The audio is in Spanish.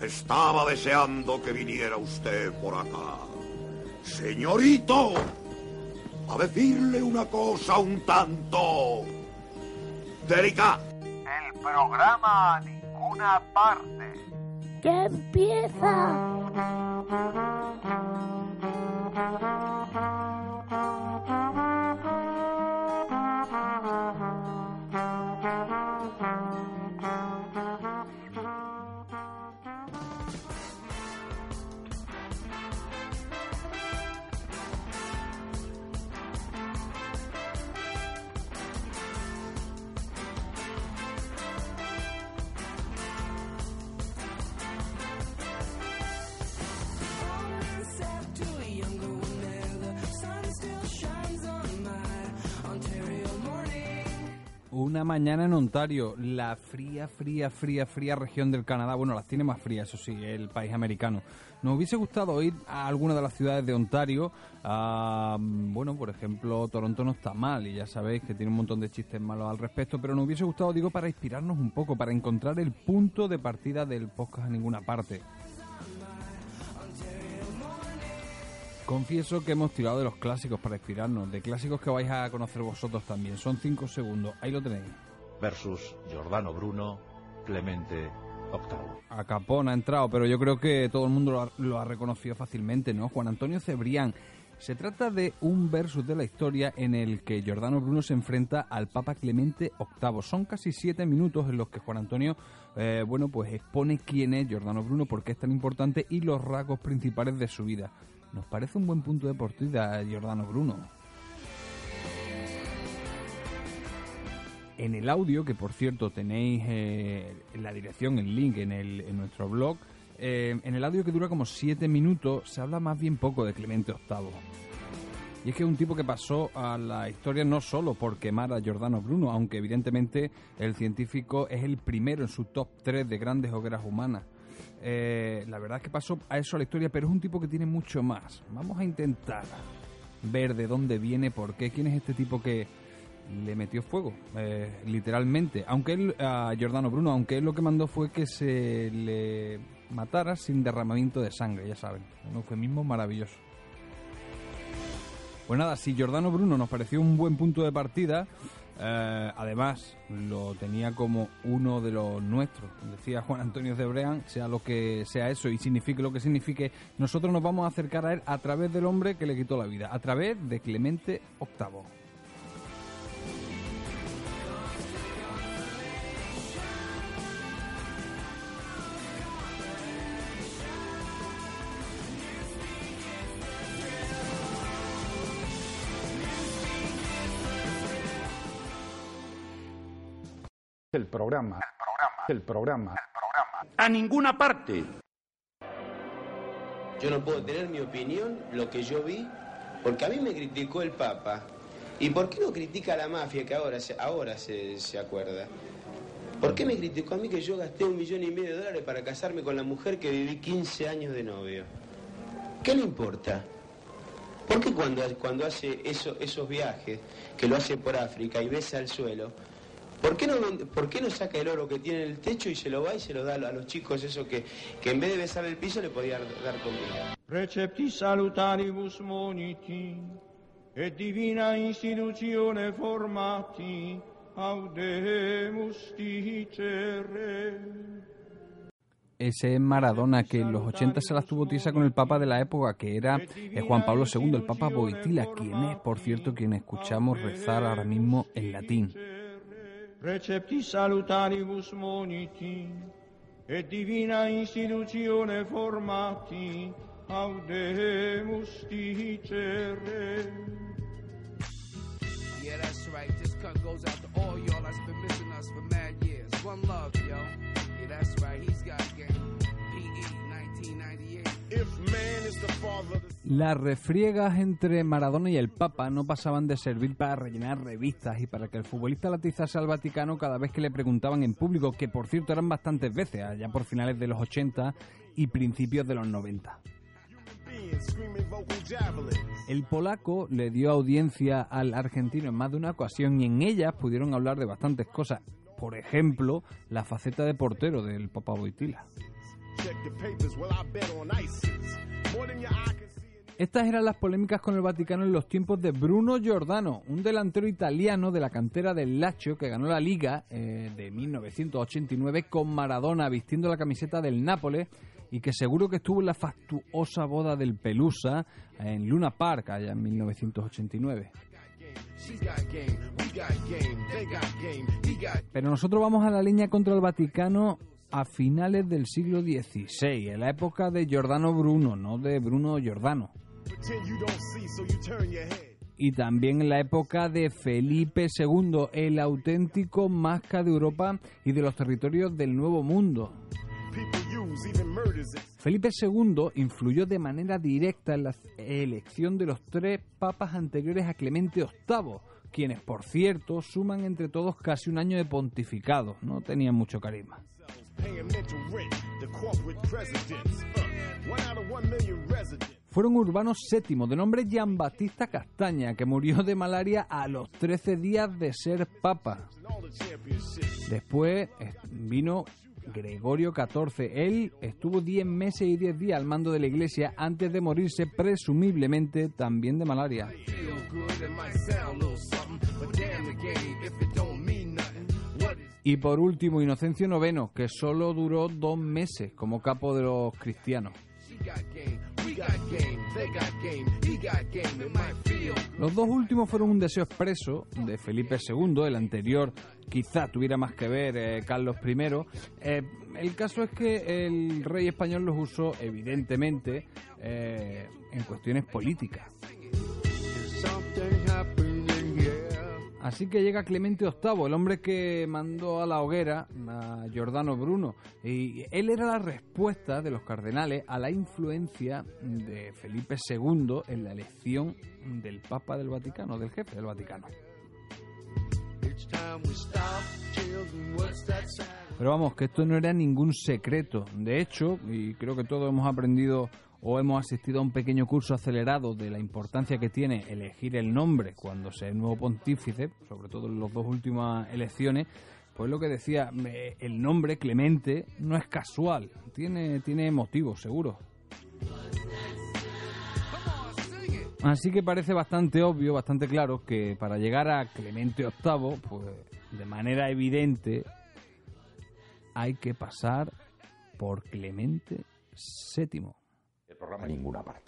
Estaba deseando que viniera usted por acá. Señorito, a decirle una cosa un tanto delicada. El programa a ninguna parte. ¡Ya empieza! Una mañana en Ontario, la fría, fría, fría, fría región del Canadá. Bueno, las tiene más frías, eso sí, el país americano. Nos hubiese gustado ir a alguna de las ciudades de Ontario. a, bueno, por ejemplo, Toronto no está mal y ya sabéis que tiene un montón de chistes malos al respecto, pero nos hubiese gustado, digo, para inspirarnos un poco, para encontrar el punto de partida del podcast en ninguna parte. Confieso que hemos tirado de los clásicos para inspirarnos, de clásicos que vais a conocer vosotros también. Son cinco segundos, ahí lo tenéis. versus Giordano Bruno, Clemente VIII. A Capón ha entrado, pero yo creo que todo el mundo lo ha, lo ha reconocido fácilmente, ¿no? Juan Antonio Cebrián. Se trata de un versus de la historia en el que Giordano Bruno se enfrenta al Papa Clemente VIII. Son casi siete minutos en los que Juan Antonio, eh, bueno, pues expone quién es Giordano Bruno, por qué es tan importante y los rasgos principales de su vida. Nos parece un buen punto de partida Giordano Bruno. En el audio, que por cierto tenéis eh, en la dirección, el link en, el, en nuestro blog, eh, en el audio que dura como 7 minutos se habla más bien poco de Clemente VIII. Y es que es un tipo que pasó a la historia no solo por quemar a Giordano Bruno, aunque evidentemente el científico es el primero en su top 3 de grandes hogueras humanas. Eh, la verdad es que pasó a eso a la historia, pero es un tipo que tiene mucho más. Vamos a intentar ver de dónde viene, por qué, quién es este tipo que le metió fuego, eh, literalmente. Aunque él, a Giordano Bruno, aunque él lo que mandó fue que se le matara sin derramamiento de sangre, ya saben. Un eufemismo maravilloso. Pues nada, si Giordano Bruno nos pareció un buen punto de partida, eh, además lo tenía como uno de los nuestros, decía Juan Antonio Cebreán, sea lo que sea eso y signifique lo que signifique, nosotros nos vamos a acercar a él a través del hombre que le quitó la vida, a través de Clemente VIII. El programa. El programa. A ninguna parte. Yo no puedo tener mi opinión, lo que yo vi, porque a mí me criticó el Papa. ¿Y por qué no critica a la mafia que ahora se, ahora se, se acuerda? ¿Por qué me criticó a mí que yo gasté un millón y medio de dólares para casarme con la mujer que viví 15 años de novio? ¿Qué le importa? ¿Por qué cuando, cuando hace eso, esos viajes, que lo hace por África y besa al suelo, ¿por qué, no, ¿por qué no saca el oro que tiene en el techo y se lo va y se lo da a los chicos eso que, que en vez de besar el piso le podía dar comida? Recepti salutaribus moniti, et divina institutione formati, audemus dicere. Ese es Maradona que en los 80 se las tuvo tiesa con el Papa de la época, que era eh, Juan Pablo II, el Papa Boitila, quien es, por cierto, quien escuchamos rezar ahora mismo en latín. Recepti salutaribus moniti, et divina institutione formati, audemus dicere. Yeah, that's right. This cut goes out to all y'all that's been missing us for mad years. One love, yo. Yeah, that's right. He's got game. PE 1998. Las refriegas entre Maradona y el Papa no pasaban de servir para rellenar revistas y para que el futbolista latizase al Vaticano cada vez que le preguntaban en público, que por cierto eran bastantes veces, allá por finales de los 80 y principios de los 90. being screaming vocal javelin. El polaco le dio audiencia al argentino en más de una ocasión y en ellas pudieron hablar de bastantes cosas. Por ejemplo, la faceta de portero del Papa Boitila. Estas eran las polémicas con el Vaticano en los tiempos de Bruno Giordano, un delantero italiano de la cantera del Lazio que ganó la Liga eh, de 1989 con Maradona vistiendo la camiseta del Nápoles y que seguro que estuvo en la fastuosa boda del Pelusa en Luna Park allá en 1989. She's got game, we got game, they got game, he got Pero nosotros vamos a la línea contra el Vaticano a finales del siglo XVI, en la época de Giordano Bruno, no de Bruno Giordano. y también en la época de Felipe II, el auténtico masca de Europa y de los territorios del Nuevo Mundo. Felipe II influyó de manera directa en la elección de los tres papas anteriores a Clemente VIII, quienes, por cierto, suman entre todos casi un año de pontificado. No tenían mucho carisma. Fueron Urbano VII, de nombre Giambattista Castaña, que murió de malaria a los 13 días de ser papa. Después eh, vino Gregorio XIV. Él estuvo 10 meses y 10 días al mando de la iglesia antes de morirse, presumiblemente también de malaria. Y por último, Inocencio IX, que solo duró dos meses como capo de los cristianos. Los dos últimos fueron un deseo expreso de Felipe II, el anterior quizá tuviera más que ver eh, Carlos I. Eh, el caso es que el rey español los usó evidentemente eh, en cuestiones políticas. Así que llega Clemente VIII, el hombre que mandó a la hoguera a Giordano Bruno. Y él era la respuesta de los cardenales a la influencia de Felipe II en la elección del Papa del Vaticano, del jefe del Vaticano. Pero vamos, que esto no era ningún secreto. De hecho, y creo que todos hemos aprendido o hemos asistido a un pequeño curso acelerado de la importancia que tiene elegir el nombre cuando se es nuevo pontífice, sobre todo en las dos últimas elecciones, pues lo que decía, eh, el nombre Clemente no es casual, tiene, tiene motivos, seguro. Así que parece bastante obvio, bastante claro, que para llegar a Clemente VIII, pues de manera evidente, hay que pasar por Clemente VII. A ninguna parte.